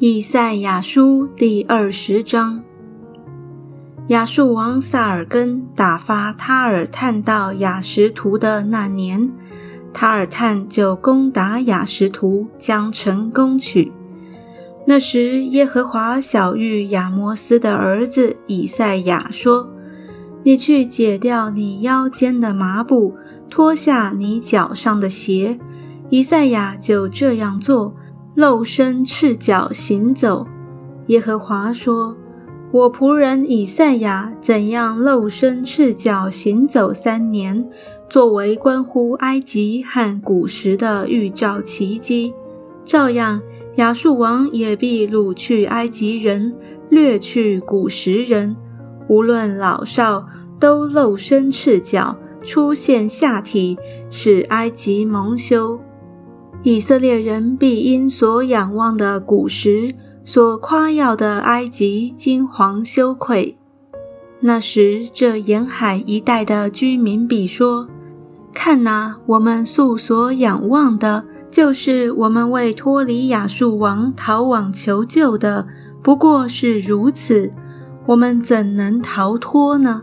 以赛亚书第二十章：亚述王萨尔根打发塔尔探到雅什图的那年，塔尔探就攻打雅什图，将城攻取。那时，耶和华小谕亚摩斯的儿子以赛亚说：“你去解掉你腰间的麻布，脱下你脚上的鞋。”以赛亚就这样做。露身赤脚行走，耶和华说：“我仆人以赛亚怎样露身赤脚行走三年，作为关乎埃及和古时的预兆奇迹，照样亚述王也必掳去埃及人，掠去古时人，无论老少，都露身赤脚，出现下体，使埃及蒙羞。”以色列人必因所仰望的古时，所夸耀的埃及惊惶羞愧。那时，这沿海一带的居民必说：“看哪，我们素所仰望的，就是我们为脱离亚述王逃往求救的，不过是如此。我们怎能逃脱呢？